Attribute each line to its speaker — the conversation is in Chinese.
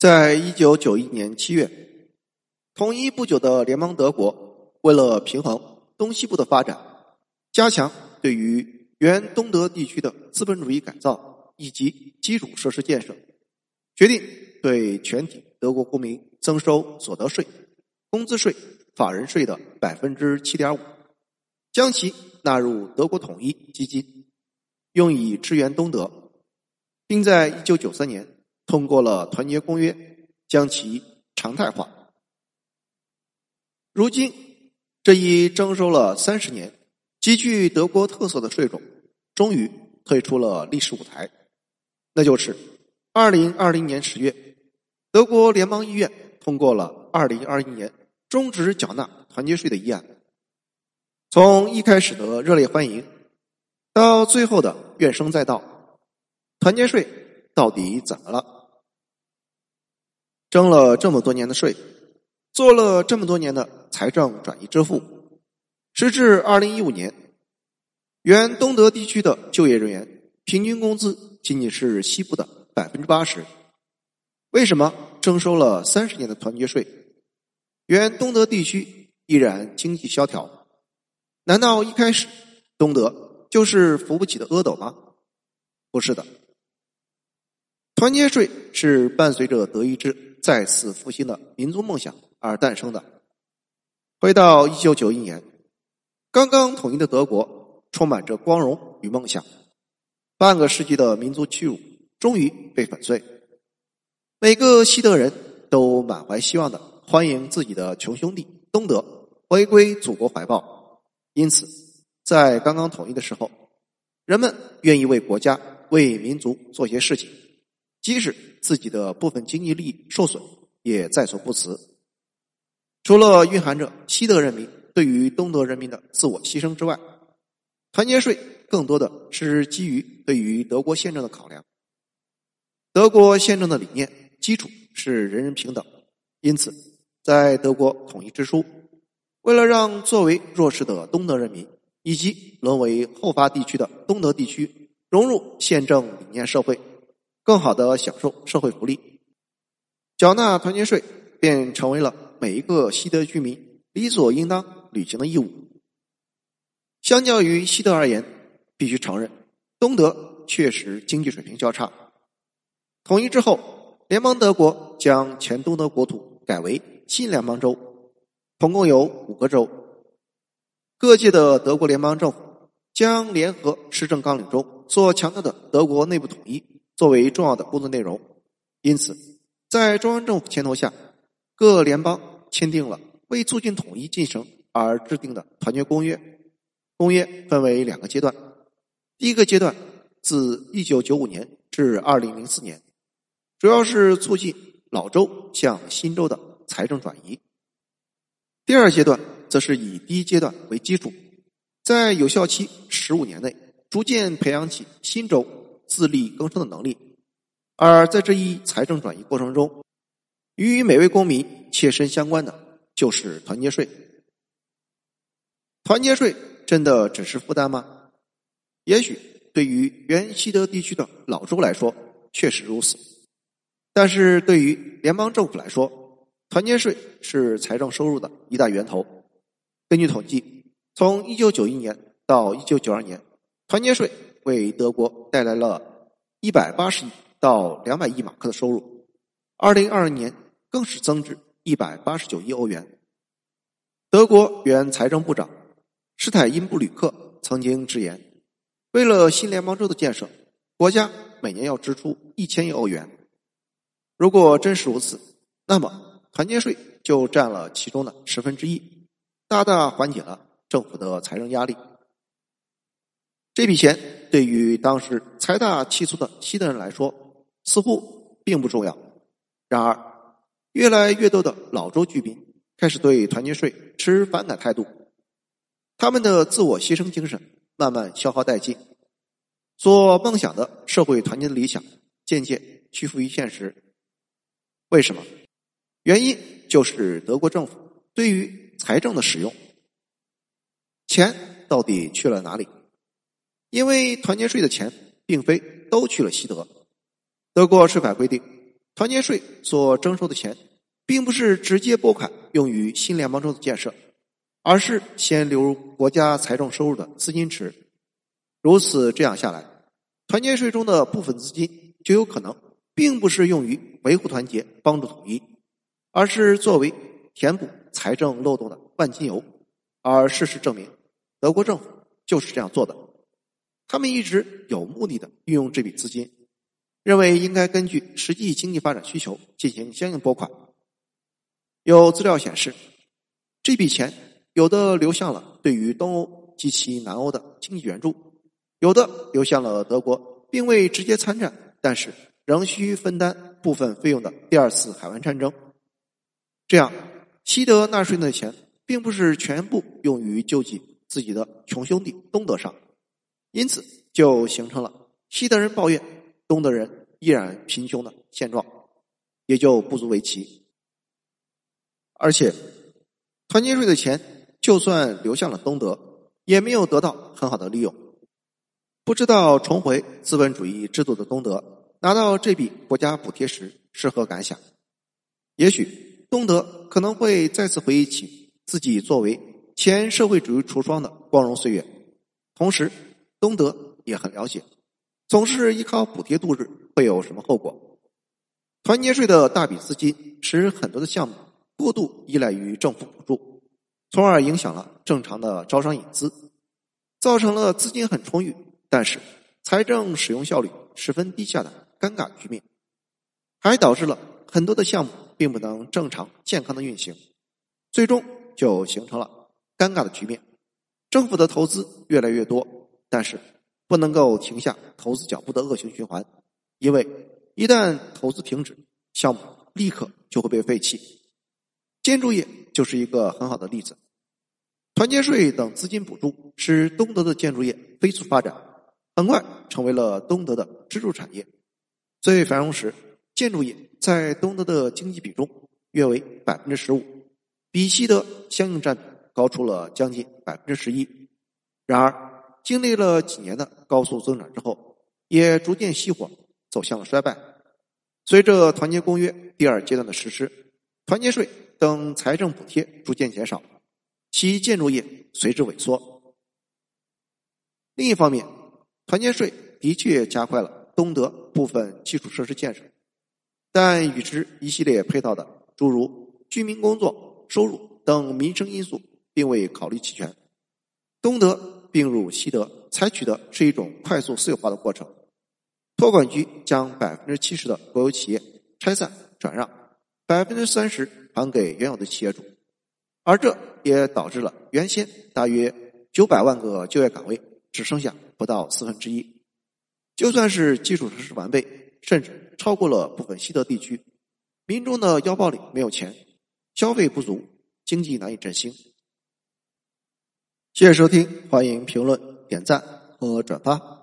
Speaker 1: 在一九九一年七月，统一不久的联邦德国为了平衡东西部的发展，加强对于原东德地区的资本主义改造以及基础设施建设，决定对全体德国公民增收所得税、工资税、法人税的百分之七点五，将其纳入德国统一基金，用以支援东德，并在一九九三年。通过了团结公约，将其常态化。如今，这一征收了三十年、极具德国特色的税种，终于退出了历史舞台。那就是二零二零年十月，德国联邦议院通过了二零二一年终止缴纳团结税的议案。从一开始的热烈欢迎，到最后的怨声载道，团结税到底怎么了？征了这么多年的税，做了这么多年的财政转移支付，时至二零一五年，原东德地区的就业人员平均工资仅仅是西部的百分之八十。为什么征收了三十年的团结税，原东德地区依然经济萧条？难道一开始东德就是扶不起的阿斗吗？不是的，团结税是伴随着德意志。再次复兴的民族梦想而诞生的。回到一九九一年，刚刚统一的德国充满着光荣与梦想，半个世纪的民族屈辱终于被粉碎。每个西德人都满怀希望的欢迎自己的穷兄弟东德回归祖国怀抱。因此，在刚刚统一的时候，人们愿意为国家、为民族做些事情。即使自己的部分经济利益受损，也在所不辞。除了蕴含着西德人民对于东德人民的自我牺牲之外，团结税更多的是基于对于德国宪政的考量。德国宪政的理念基础是人人平等，因此在德国统一之初，为了让作为弱势的东德人民以及沦为后发地区的东德地区融入宪政理念社会。更好的享受社会福利，缴纳团结税便成为了每一个西德居民理所应当履行的义务。相较于西德而言，必须承认，东德确实经济水平较差。统一之后，联邦德国将前东德国土改为新联邦州，总共有五个州。各界的德国联邦政府将联合施政纲领中所强调的德国内部统一。作为重要的工作内容，因此，在中央政府牵头下，各联邦签订了为促进统一进程而制定的团结公约。公约分为两个阶段，第一个阶段自一九九五年至二零零四年，主要是促进老州向新州的财政转移；第二阶段则是以第一阶段为基础，在有效期十五年内，逐渐培养起新州。自力更生的能力，而在这一财政转移过程中，与每位公民切身相关的就是团结税。团结税真的只是负担吗？也许对于原西德地区的老州来说确实如此，但是对于联邦政府来说，团结税是财政收入的一大源头。根据统计，从一九九一年到一九九二年，团结税。为德国带来了一百八十亿到两百亿马克的收入，二零二二年更是增至一百八十九亿欧元。德国原财政部长施泰因布吕克曾经直言，为了新联邦州的建设，国家每年要支出一千亿欧元。如果真是如此，那么团结税就占了其中的十分之一，大大缓解了政府的财政压力。这笔钱对于当时财大气粗的西德人来说，似乎并不重要。然而，越来越多的老州居民开始对团结税持反感态度，他们的自我牺牲精神慢慢消耗殆尽，所梦想的社会团结的理想渐渐屈服于现实。为什么？原因就是德国政府对于财政的使用，钱到底去了哪里？因为团结税的钱并非都去了西德，德国税法规定，团结税所征收的钱，并不是直接拨款用于新联邦州的建设，而是先流入国家财政收入的资金池。如此这样下来，团结税中的部分资金就有可能并不是用于维护团结、帮助统一，而是作为填补财政漏洞的万金油。而事实证明，德国政府就是这样做的。他们一直有目的的运用这笔资金。认为应该根据实际经济发展需求进行相应拨款。有资料显示，这笔钱有的流向了对于东欧及其南欧的经济援助，有的流向了德国并未直接参战，但是仍需分担部分费用的第二次海湾战争。这样，西德纳税人的钱并不是全部用于救济自己的穷兄弟东德上，因此就形成了西德人抱怨。东德人依然贫穷的现状，也就不足为奇。而且，团结税的钱就算流向了东德，也没有得到很好的利用。不知道重回资本主义制度的东德拿到这笔国家补贴时是何感想？也许东德可能会再次回忆起自己作为前社会主义橱窗的光荣岁月。同时，东德也很了解。总是依靠补贴度日会有什么后果？团结税的大笔资金使很多的项目过度依赖于政府补助，从而影响了正常的招商引资，造成了资金很充裕，但是财政使用效率十分低下的尴尬局面，还导致了很多的项目并不能正常健康的运行，最终就形成了尴尬的局面。政府的投资越来越多，但是。不能够停下投资脚步的恶性循环，因为一旦投资停止，项目立刻就会被废弃。建筑业就是一个很好的例子。团结税等资金补助使东德的建筑业飞速发展，很快成为了东德的支柱产业。最繁荣时，建筑业在东德的经济比重约为百分之十五，比西德相应占比高出了将近百分之十一。然而，经历了几年的高速增长之后，也逐渐熄火，走向了衰败。随着团结公约第二阶段的实施，团结税等财政补贴逐渐减少，其建筑业随之萎缩。另一方面，团结税的确加快了东德部分基础设施建设，但与之一系列配套的诸如居民工作、收入等民生因素并未考虑齐全，东德。并入西德采取的是一种快速私有化的过程，托管局将百分之七十的国有企业拆散转让，百分之三十还给原有的企业主，而这也导致了原先大约九百万个就业岗位只剩下不到四分之一。就算是基础设施完备，甚至超过了部分西德地区，民众的腰包里没有钱，消费不足，经济难以振兴。谢谢收听，欢迎评论、点赞和转发。